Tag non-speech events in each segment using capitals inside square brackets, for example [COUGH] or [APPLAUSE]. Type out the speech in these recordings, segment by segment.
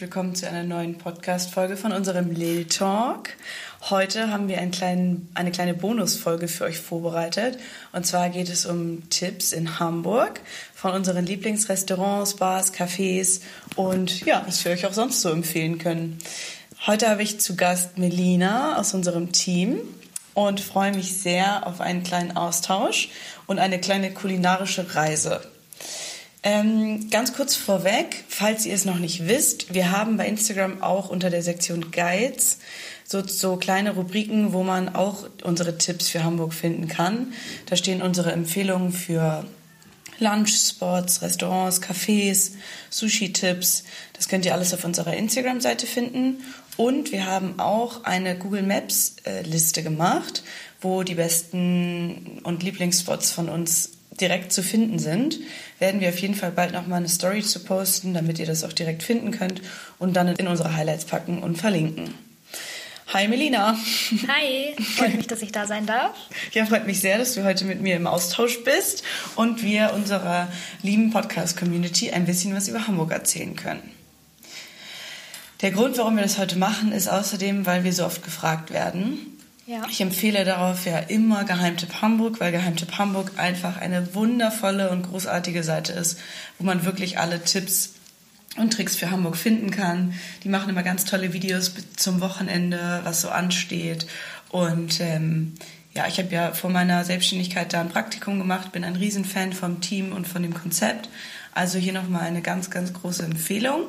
willkommen zu einer neuen Podcast-Folge von unserem Lil Talk. Heute haben wir einen kleinen, eine kleine Bonusfolge für euch vorbereitet. Und zwar geht es um Tipps in Hamburg von unseren Lieblingsrestaurants, Bars, Cafés und ja, was wir euch auch sonst so empfehlen können. Heute habe ich zu Gast Melina aus unserem Team und freue mich sehr auf einen kleinen Austausch und eine kleine kulinarische Reise. Ähm, ganz kurz vorweg, falls ihr es noch nicht wisst, wir haben bei Instagram auch unter der Sektion Guides so, so kleine Rubriken, wo man auch unsere Tipps für Hamburg finden kann. Da stehen unsere Empfehlungen für Lunchspots, Restaurants, Cafés, Sushi-Tipps. Das könnt ihr alles auf unserer Instagram-Seite finden. Und wir haben auch eine Google Maps-Liste gemacht, wo die besten und Lieblingsspots von uns direkt zu finden sind, werden wir auf jeden Fall bald nochmal eine Story zu posten, damit ihr das auch direkt finden könnt und dann in unsere Highlights packen und verlinken. Hi Melina. Hi, freut mich, dass ich da sein darf. Ja, freut mich sehr, dass du heute mit mir im Austausch bist und wir unserer lieben Podcast-Community ein bisschen was über Hamburg erzählen können. Der Grund, warum wir das heute machen, ist außerdem, weil wir so oft gefragt werden, ja. Ich empfehle darauf ja immer Geheimtipp Hamburg, weil Geheimtipp Hamburg einfach eine wundervolle und großartige Seite ist, wo man wirklich alle Tipps und Tricks für Hamburg finden kann. Die machen immer ganz tolle Videos zum Wochenende, was so ansteht. Und ähm, ja, ich habe ja vor meiner Selbstständigkeit da ein Praktikum gemacht, bin ein Riesenfan vom Team und von dem Konzept. Also hier nochmal eine ganz, ganz große Empfehlung.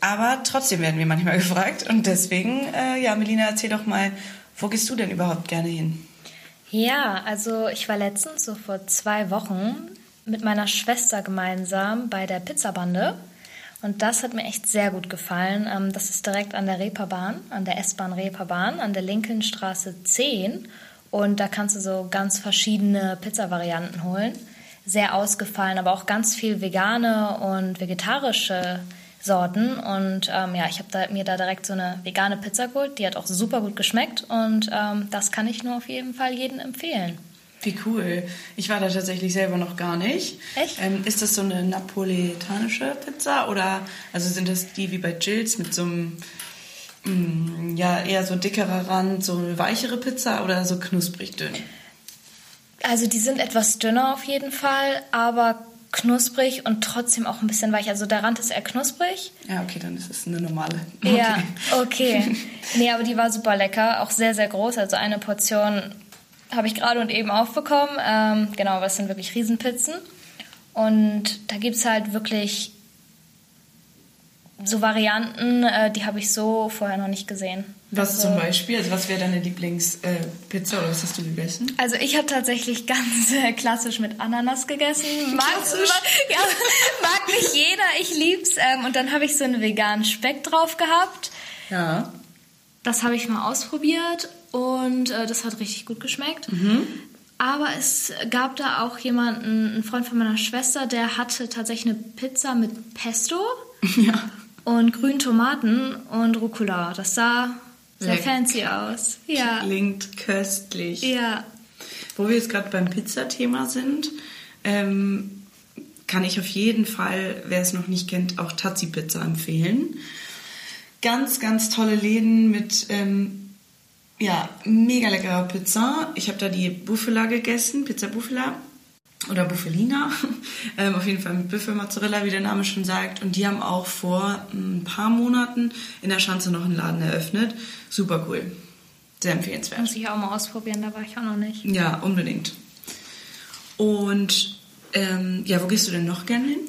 Aber trotzdem werden wir manchmal [LAUGHS] gefragt und deswegen, äh, ja, Melina, erzähl doch mal, wo gehst du denn überhaupt gerne hin? Ja, also ich war letztens, so vor zwei Wochen, mit meiner Schwester gemeinsam bei der Pizzabande. Und das hat mir echt sehr gut gefallen. Ähm, das ist direkt an der Reeperbahn, an der S-Bahn Reeperbahn, an der Lincolnstraße 10. Und da kannst du so ganz verschiedene Pizza-Varianten holen. Sehr ausgefallen, aber auch ganz viel vegane und vegetarische Sorten. Und ähm, ja, ich habe da, mir da direkt so eine vegane Pizza geholt. Die hat auch super gut geschmeckt und ähm, das kann ich nur auf jeden Fall jedem empfehlen. Wie cool. Ich war da tatsächlich selber noch gar nicht. Echt? Ähm, ist das so eine napoletanische Pizza oder also sind das die wie bei Jills mit so einem mh, mm, ja eher so dickerer Rand, so eine weichere Pizza oder so knusprig dünn? Also die sind etwas dünner auf jeden Fall, aber knusprig und trotzdem auch ein bisschen weich. Also der Rand ist eher knusprig. Ja, okay, dann ist es eine normale. Okay. Ja, [LAUGHS] okay. nee, aber die war super lecker, auch sehr, sehr groß. Also eine Portion habe ich gerade und eben aufbekommen. Ähm, genau, aber es sind wirklich Riesenpizzen. Und da gibt es halt wirklich so Varianten, äh, die habe ich so vorher noch nicht gesehen. Was also, zum Beispiel? Also was wäre deine Lieblingspizza äh, oder was hast du gegessen? Also ich habe tatsächlich ganz äh, klassisch mit Ananas gegessen. Mag, klassisch? Mag, ja, [LAUGHS] mag nicht jeder, ich lieb's. Ähm, und dann habe ich so einen veganen Speck drauf gehabt. Ja. Das habe ich mal ausprobiert und äh, das hat richtig gut geschmeckt. Mhm. Aber es gab da auch jemanden, einen Freund von meiner Schwester, der hatte tatsächlich eine Pizza mit Pesto. [LAUGHS] Ja und grünen Tomaten und Rucola. Das sah sehr fancy aus. Ja. Klingt köstlich. Ja. Wo wir jetzt gerade beim Pizzathema sind, ähm, kann ich auf jeden Fall, wer es noch nicht kennt, auch Tazi Pizza empfehlen. Ganz, ganz tolle Läden mit ähm, ja, mega leckerer Pizza. Ich habe da die Buffala gegessen, Pizza Buffala oder Buffelina, [LAUGHS] ähm, auf jeden Fall mit Büffelmozzarella, wie der Name schon sagt. Und die haben auch vor ein paar Monaten in der Schanze noch einen Laden eröffnet. Super cool. Sehr empfehlenswert. Muss ich auch mal ausprobieren, da war ich auch noch nicht. Ja, unbedingt. Und ähm, ja, wo gehst du denn noch gerne hin?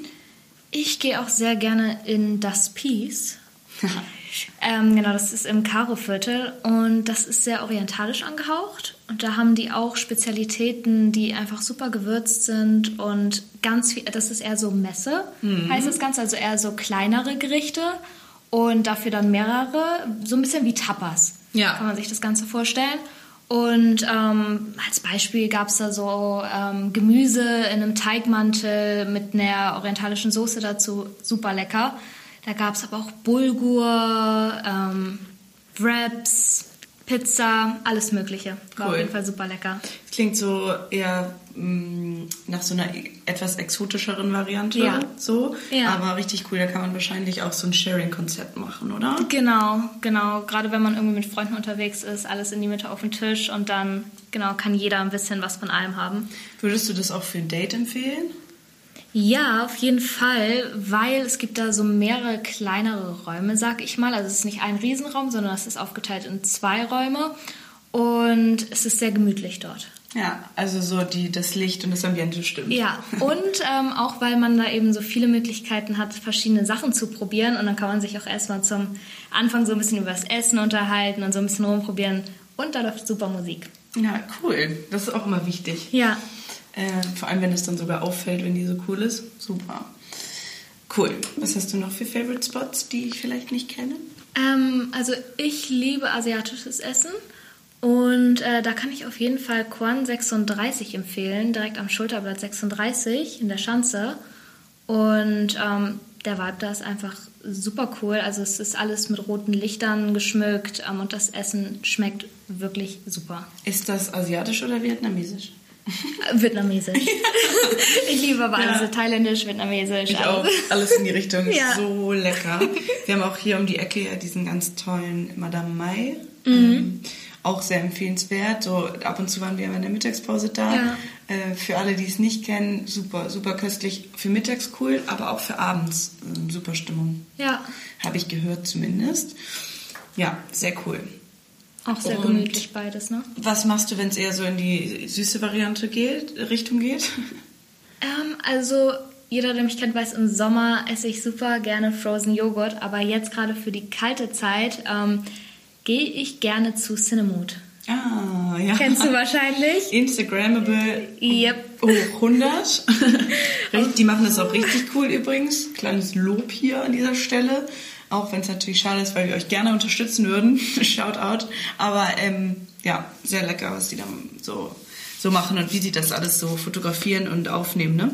Ich gehe auch sehr gerne in das Peace. [LAUGHS] Ähm, genau, das ist im Karo-Viertel und das ist sehr orientalisch angehaucht. Und da haben die auch Spezialitäten, die einfach super gewürzt sind und ganz viel, das ist eher so Messe, mhm. heißt das Ganze, also eher so kleinere Gerichte und dafür dann mehrere, so ein bisschen wie Tapas. Ja. Kann man sich das Ganze vorstellen. Und ähm, als Beispiel gab es da so ähm, Gemüse in einem Teigmantel mit einer orientalischen Soße dazu, super lecker. Da gab es aber auch Bulgur, ähm, Wraps, Pizza, alles Mögliche. War Cool. auf jeden Fall super lecker. Das klingt so eher mh, nach so einer e- etwas exotischeren Variante. Ja. So. Ja. Aber richtig cool, da kann man wahrscheinlich auch so ein Sharing-Konzept machen, oder? Genau, genau. Gerade wenn man irgendwie mit Freunden unterwegs ist, alles in die Mitte auf den Tisch und dann, genau, kann jeder ein bisschen was von allem haben. Würdest du das auch für ein Date empfehlen? Ja, auf jeden Fall, weil es gibt da so mehrere kleinere Räume, sag ich mal. Also es ist nicht ein Riesenraum, sondern es ist aufgeteilt in zwei Räume und es ist sehr gemütlich dort. Ja, also so die, das Licht und das Ambiente stimmt. Ja, und ähm, auch weil man da eben so viele Möglichkeiten hat, verschiedene Sachen zu probieren und dann kann man sich auch erstmal zum Anfang so ein bisschen über das Essen unterhalten und so ein bisschen rumprobieren und da läuft super Musik. Ja, cool. Das ist auch immer wichtig. Ja, Äh, vor allem, wenn es dann sogar auffällt, wenn die so cool ist. Super. Cool. Was hast du noch für Favorite Spots, die ich vielleicht nicht kenne? ähm, also ich liebe asiatisches Essen und äh, da kann ich auf jeden Fall Quan 36 empfehlen, direkt am Schulterblatt 36 in der Schanze. Und ähm, der Vibe da ist einfach super cool. Also es ist alles mit roten Lichtern geschmückt ähm, und das Essen schmeckt wirklich super. Ist das asiatisch oder vietnamesisch? Vietnamesisch. [LAUGHS] ich liebe aber alles. Ja. Thailändisch, Vietnamesisch. Ich auch. alles. Alles in die Richtung. [LAUGHS] Ja. So lecker. Wir haben auch hier um die Ecke ja diesen ganz tollen Madame Mai. Ähm, auch sehr empfehlenswert. So ab und zu waren wir in der Mittagspause da. Ja. Äh, für alle, die es nicht kennen, super, super köstlich. Für mittags cool, aber auch für abends äh, super Stimmung. Ja, Habe ich gehört zumindest. Ja, sehr cool. Auch sehr Und- gemütlich beides, ne? Was machst du, wenn es eher so in die süße Variante geht, Richtung geht? Ähm, also jeder, der mich kennt, weiß, im Sommer esse ich super gerne Frozen Joghurt, aber jetzt gerade für die kalte Zeit ähm, gehe ich gerne zu Cinemood. Ah, ja. Kennst du wahrscheinlich? Instagrammable Yep. hoch 100. Richtig- Die machen das auch richtig cool übrigens. Kleines Lob hier an dieser Stelle. Auch wenn es natürlich schade ist, weil wir euch gerne unterstützen würden. [LAUGHS] Shoutout. Aber ähm, ja, sehr lecker, was die da so, so machen und wie sie das alles so fotografieren und aufnehmen, ne?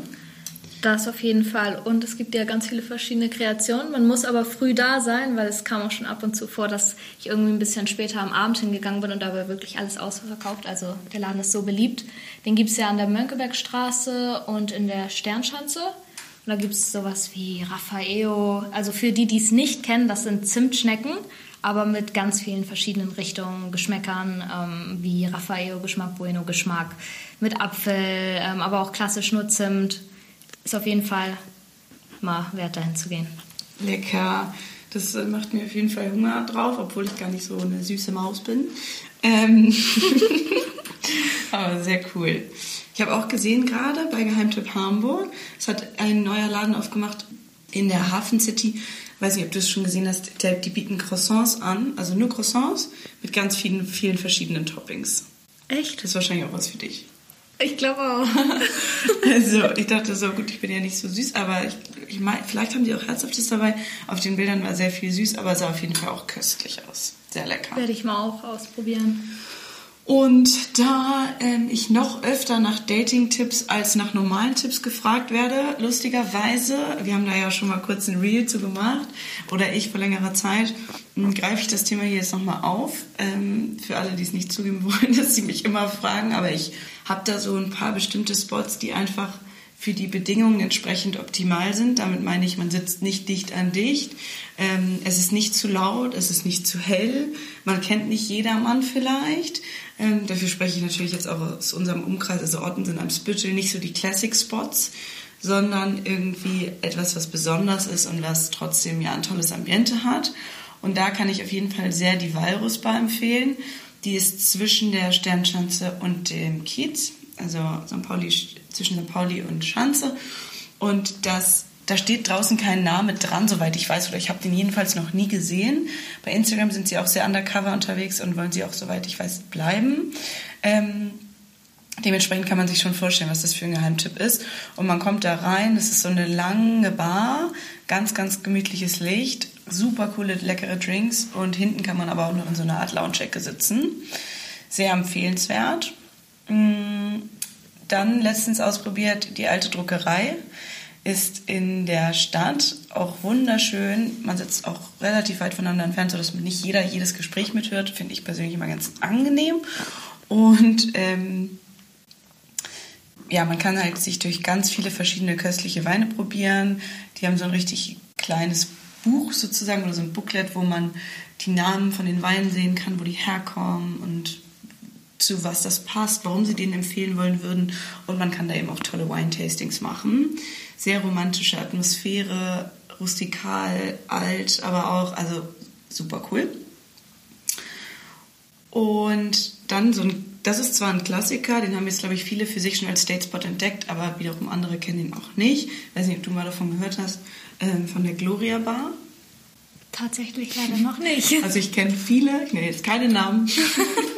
Das auf jeden Fall. Und es gibt ja ganz viele verschiedene Kreationen. Man muss aber früh da sein, weil es kam auch schon ab und zu vor, dass ich irgendwie ein bisschen später am Abend hingegangen bin und da war wirklich alles ausverkauft. Also der Laden ist so beliebt. Den gibt es ja an der Mönckebergstraße und in der Sternschanze. Und da gibt es sowas wie Raffaello. Also für die, die es nicht kennen, das sind Zimtschnecken, aber mit ganz vielen verschiedenen Richtungen, Geschmäckern, ähm, wie Raffaello-Geschmack, Bueno-Geschmack, mit Apfel, ähm, aber auch klassisch nur Zimt. Ist auf jeden Fall mal wert, dahin zu gehen. Lecker. Das äh, macht mir auf jeden Fall Hunger drauf, obwohl ich gar nicht so eine süße Maus bin. Ähm [LAUGHS] Aber sehr cool. Ich habe auch gesehen gerade bei Geheimtipp Hamburg, es hat ein neuer Laden aufgemacht in der Hafen City. Weiß nicht, ob du es schon gesehen hast. Die bieten Croissants an, also nur Croissants mit ganz vielen, vielen verschiedenen Toppings. Echt? Das ist wahrscheinlich auch was für dich. Ich glaube auch. [LAUGHS] Also, ich dachte so, gut, ich bin ja nicht so süß, aber ich, ich mein, vielleicht haben die auch Herzhaftes dabei. Auf den Bildern war sehr viel süß, aber sah auf jeden Fall auch köstlich aus. Sehr lecker. Werde ich mal auch ausprobieren. Und da ähm, ich noch öfter nach Dating-Tipps als nach normalen Tipps gefragt werde, lustigerweise, wir haben da ja schon mal kurz ein Reel zu gemacht, oder ich vor längerer Zeit, m, greife ich das Thema hier jetzt nochmal auf. Ähm, für alle, die es nicht zugeben wollen, [LAUGHS] dass sie mich immer fragen, aber ich habe da so ein paar bestimmte Spots, die einfach für die Bedingungen entsprechend optimal sind. Damit meine ich, man sitzt nicht dicht an dicht. Ähm, es ist nicht zu laut, es ist nicht zu hell. Man kennt nicht jedermann vielleicht. Ähm, dafür spreche ich natürlich jetzt auch aus unserem Umkreis. Also Orten sind am Spüttel nicht so die Classic Spots, sondern irgendwie etwas, was besonders ist und was trotzdem ja ein tolles Ambiente hat. Und da kann ich auf jeden Fall sehr die Walrusbar empfehlen. Die ist zwischen der Sternschanze und dem Kiez, also St. Pauli, zwischen St. Pauli und Schanze. Und das, da steht draußen kein Name dran, soweit ich weiß, oder ich habe den jedenfalls noch nie gesehen. Bei Instagram sind sie auch sehr undercover unterwegs und wollen sie auch, soweit ich weiß, bleiben. Ähm, Dementsprechend kann man sich schon vorstellen, was das für ein Geheimtipp ist. Und man kommt da rein, das ist so eine lange Bar, ganz, ganz gemütliches Licht, super coole, leckere Drinks und hinten kann man aber auch noch in so einer Art Lounge-Ecke sitzen. Sehr empfehlenswert. Mm, Dann letztens ausprobiert die alte Druckerei. ist in der Stadt auch wunderschön. Man sitzt auch relativ weit voneinander entfernt, sodass nicht jeder jedes Gespräch mithört. Finde ich persönlich immer ganz angenehm. Und ähm, ja, man kann halt sich durch ganz viele verschiedene köstliche Weine probieren. Die haben so ein richtig kleines Buch sozusagen oder so ein Booklet, wo man die Namen von den Weinen sehen kann, wo die herkommen und zu was das passt, warum sie den empfehlen wollen würden. Und man kann da eben auch tolle Wine-Tastings machen. Sehr romantische Atmosphäre, rustikal, alt, aber auch, also super cool. Und dann so ein, das ist zwar ein Klassiker, den haben jetzt, glaube ich, viele für sich schon als Datespot entdeckt, aber wiederum andere kennen ihn auch nicht. Ich weiß nicht, ob du mal davon gehört hast, ähm, von der Gloria Bar. Tatsächlich leider noch nicht. Also ich kenne viele, ich nenne jetzt keine Namen, [LAUGHS]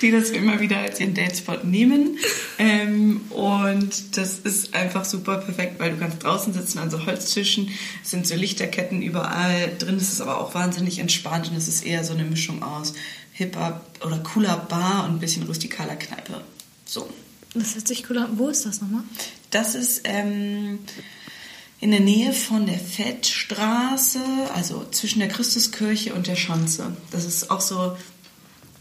die das immer wieder als ihren Datespot nehmen. Ähm, und das ist einfach super perfekt, weil du kannst draußen sitzen an so Holztischen, es sind so Lichterketten überall, drin ist es aber auch wahnsinnig entspannt und es ist eher so eine Mischung aus hipper oder cooler Bar und ein bisschen rustikaler Kneipe. So. Das hört sich cool an. Wo ist das nochmal? Das ist ähm, in der Nähe von der Fettstraße, also zwischen der Christuskirche und der Schanze. Das ist auch so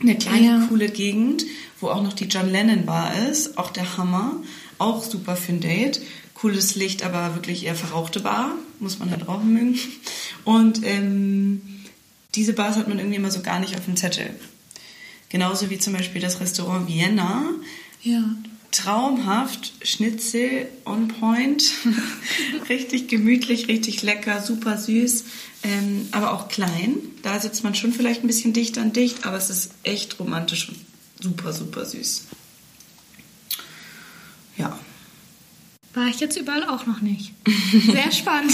eine kleine, ja. coole Gegend, wo auch noch die John Lennon Bar ist. Auch der Hammer. Auch super für ein Date. Cooles Licht, aber wirklich eher verrauchte Bar. Muss man halt rauchen mögen. Und ähm, diese Bars hat man irgendwie immer so gar nicht auf dem Zettel. Genauso wie zum Beispiel das Restaurant Vienna. Ja traumhaft. Schnitzel on point. [LAUGHS] richtig gemütlich, richtig lecker, super süß, ähm, aber auch klein. Da sitzt man schon vielleicht ein bisschen dicht an dicht, aber es ist echt romantisch und super, super süß. Ja. War ich jetzt überall auch noch nicht. [LAUGHS] Sehr spannend.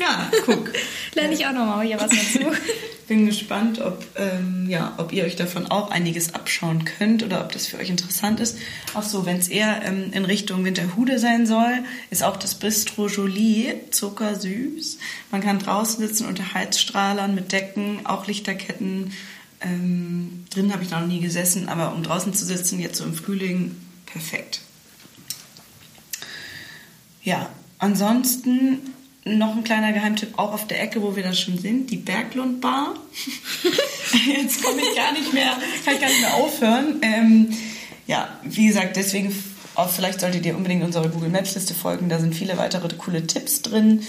ja, guck. Lerne ich auch noch mal hier was dazu. [LAUGHS] Bin gespannt, ob, ähm, ja, ob ihr euch davon auch einiges abschauen könnt oder ob das für euch interessant ist. Auch so, wenn es eher ähm, in Richtung Winterhude sein soll, ist auch das Bistro Jolie zuckersüß. Man kann draußen sitzen unter Heizstrahlern mit Decken, auch Lichterketten. Ähm, drin habe ich noch nie gesessen, aber um draußen zu sitzen, jetzt so im Frühling, perfekt. Ja, ansonsten noch ein kleiner Geheimtipp, auch auf der Ecke, wo wir da schon sind, die Berglund Bar. [LAUGHS] Jetzt komme ich gar nicht mehr, kann ich gar nicht mehr aufhören. Ähm, ja, wie gesagt, deswegen, auch vielleicht solltet ihr unbedingt unserer Google Maps Liste folgen, da sind viele weitere coole Tipps drin.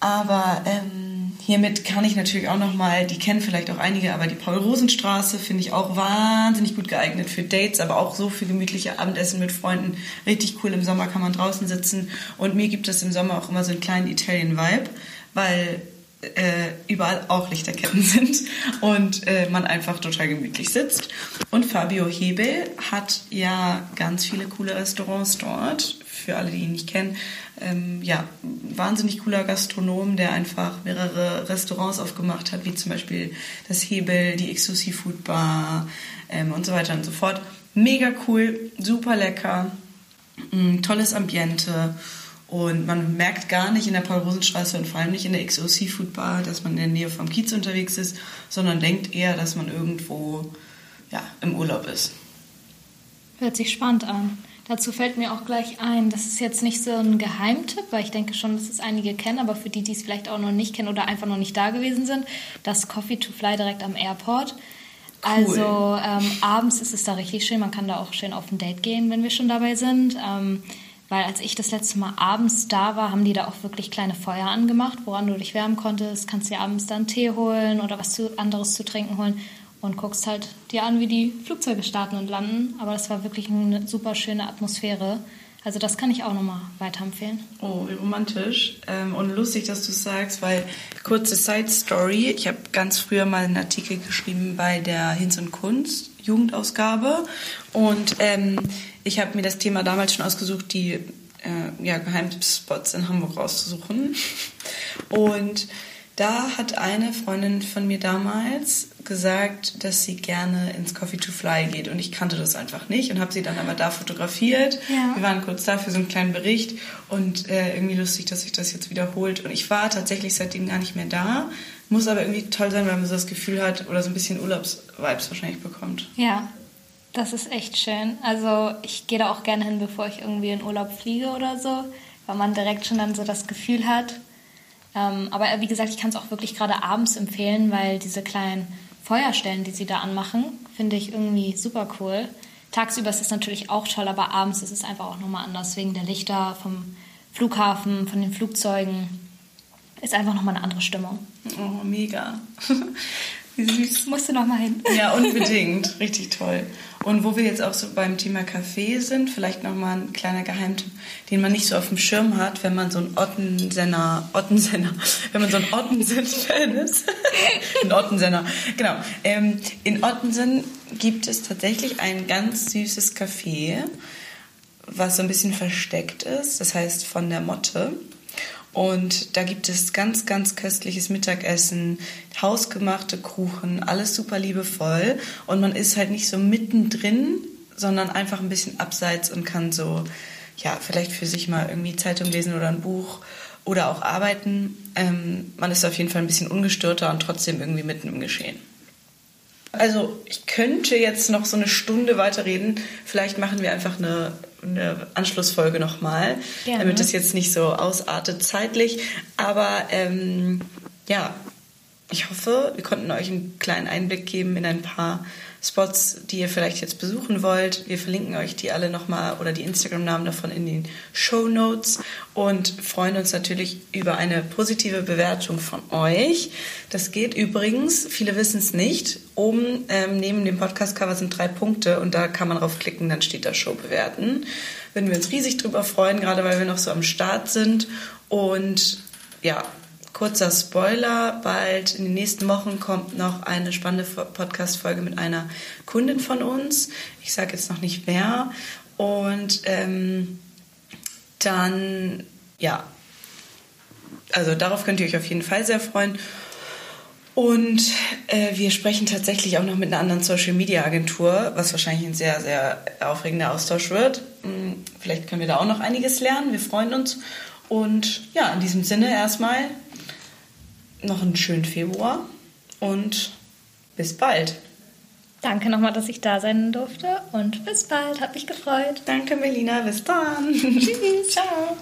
Aber ähm, hiermit kann ich natürlich auch nochmal, die kennen vielleicht auch einige, aber die Paul-Rosen-Straße finde ich auch wahnsinnig gut geeignet für Dates, aber auch so für gemütliche Abendessen mit Freunden. Richtig cool, im Sommer kann man draußen sitzen. Und mir gibt es im Sommer auch immer so einen kleinen Italian-Vibe, weil äh, überall auch Lichterketten [LAUGHS] sind und äh, man einfach total gemütlich sitzt. Und Fabio Hebel hat ja ganz viele coole Restaurants dort. Für alle, die ihn nicht kennen, ähm, ja, wahnsinnig cooler Gastronom, der einfach mehrere Restaurants aufgemacht hat, wie zum Beispiel das Hebel, die Exo Seafood Bar ähm, und so weiter und so fort. Mega cool, super lecker, mh, mm, tolles Ambiente und man merkt gar nicht in der Paul-Rosenstraße und vor allem nicht in der XO Seafood Bar, dass man in der Nähe vom Kiez unterwegs ist, sondern denkt eher, dass man irgendwo ja, im Urlaub ist. Hört sich spannend an. Dazu fällt mir auch gleich ein, das ist jetzt nicht so ein Geheimtipp, weil ich denke schon, dass es einige kennen, aber für die, die es vielleicht auch noch nicht kennen oder einfach noch nicht da gewesen sind, das Coffee to Fly direkt am Airport. Cool. Also ähm, abends ist es da richtig schön, man kann da auch schön auf ein Date gehen, wenn wir schon dabei sind. Ähm, weil als ich das letzte Mal abends da war, haben die da auch wirklich kleine Feuer angemacht, woran du dich wärmen konntest. Kannst dir abends dann Tee holen oder was zu, anderes zu trinken holen und guckst halt dir an, wie die Flugzeuge starten und landen. Aber das war wirklich eine super schöne Atmosphäre. Also das kann ich auch nochmal weiterempfehlen. Oh, wie romantisch. Ähm, und lustig, dass du sagst, weil kurze Side Story. Ich habe ganz früher mal einen Artikel geschrieben bei der Hinz und Kunst Jugendausgabe. Und ähm, ich habe mir das Thema damals schon ausgesucht, die äh, ja, Geheimspots in Hamburg rauszusuchen. Und da hat eine Freundin von mir damals gesagt, dass sie gerne ins Coffee to Fly geht und ich kannte das einfach nicht und habe sie dann aber da fotografiert. Ja. Wir waren kurz da für so einen kleinen Bericht und äh, irgendwie lustig, dass sich das jetzt wiederholt und ich war tatsächlich seitdem gar nicht mehr da. Muss aber irgendwie toll sein, weil man so das Gefühl hat oder so ein bisschen Urlaubsvibes wahrscheinlich bekommt. Ja, das ist echt schön. Also ich gehe da auch gerne hin, bevor ich irgendwie in Urlaub fliege oder so. weil man direkt schon dann so das Gefühl hat. Ähm, aber wie gesagt, ich kann es auch wirklich gerade abends empfehlen, weil diese kleinen Feuerstellen, die sie da anmachen, finde ich irgendwie super cool. Tagsüber ist es natürlich auch toll, aber abends ist es einfach auch nochmal anders, wegen der Lichter vom Flughafen, von den Flugzeugen. Ist einfach nochmal eine andere Stimmung. Oh, mega. [LAUGHS] Wie süß. Musst du nochmal hin. Ja, unbedingt. Richtig toll. Und wo wir jetzt auch so beim Thema Kaffee sind, vielleicht nochmal ein kleiner Geheimtipp, den man nicht so auf dem Schirm hat, wenn man so ein Ottensenner, Ottensenner, wenn man so ein Ottensen-Fan ist. [LAUGHS] ein Ottensenner, genau. Ähm, in Ottensen gibt es tatsächlich ein ganz süßes Café, was so ein bisschen versteckt ist. Das heißt von der Motte. Und da gibt es ganz, ganz köstliches Mittagessen, hausgemachte Kuchen, alles super liebevoll. Und man ist halt nicht so mittendrin, sondern einfach ein bisschen abseits und kann so, ja, vielleicht für sich mal irgendwie Zeitung lesen oder ein Buch oder auch arbeiten. Ähm, man ist auf jeden Fall ein bisschen ungestörter und trotzdem irgendwie mitten im Geschehen. Also ich könnte jetzt noch so eine Stunde weiterreden. Vielleicht machen wir einfach eine, eine Anschlussfolge nochmal, damit das jetzt nicht so ausartet zeitlich. Aber ähm, ja, ich hoffe, wir konnten euch einen kleinen Einblick geben in ein paar Spots, die ihr vielleicht jetzt besuchen wollt. Wir verlinken euch die alle nochmal oder die Instagram-Namen davon in den Show Notes und freuen uns natürlich über eine positive Bewertung von euch. Das geht übrigens, viele wissen es nicht, oben ähm, neben dem Podcast-Cover sind drei Punkte und da kann man draufklicken, dann steht da Show bewerten. Würden wir uns riesig drüber freuen, gerade weil wir noch so am Start sind und ja, Kurzer Spoiler, bald in den nächsten Wochen kommt noch eine spannende Podcast-Folge mit einer Kundin von uns. Ich sage jetzt noch nicht wer. Und ähm, dann, ja, also darauf könnt ihr euch auf jeden Fall sehr freuen. Und äh, wir sprechen tatsächlich auch noch mit einer anderen Social Media Agentur, was wahrscheinlich ein sehr, sehr aufregender Austausch wird. Hm, vielleicht können wir da auch noch einiges lernen. Wir freuen uns. Und ja, in diesem Sinne erstmal noch einen schönen Februar und bis bald. Danke nochmal, dass ich da sein durfte und bis bald. Hat mich gefreut. Danke, Melina. Bis dann. Tschüss. Ciao.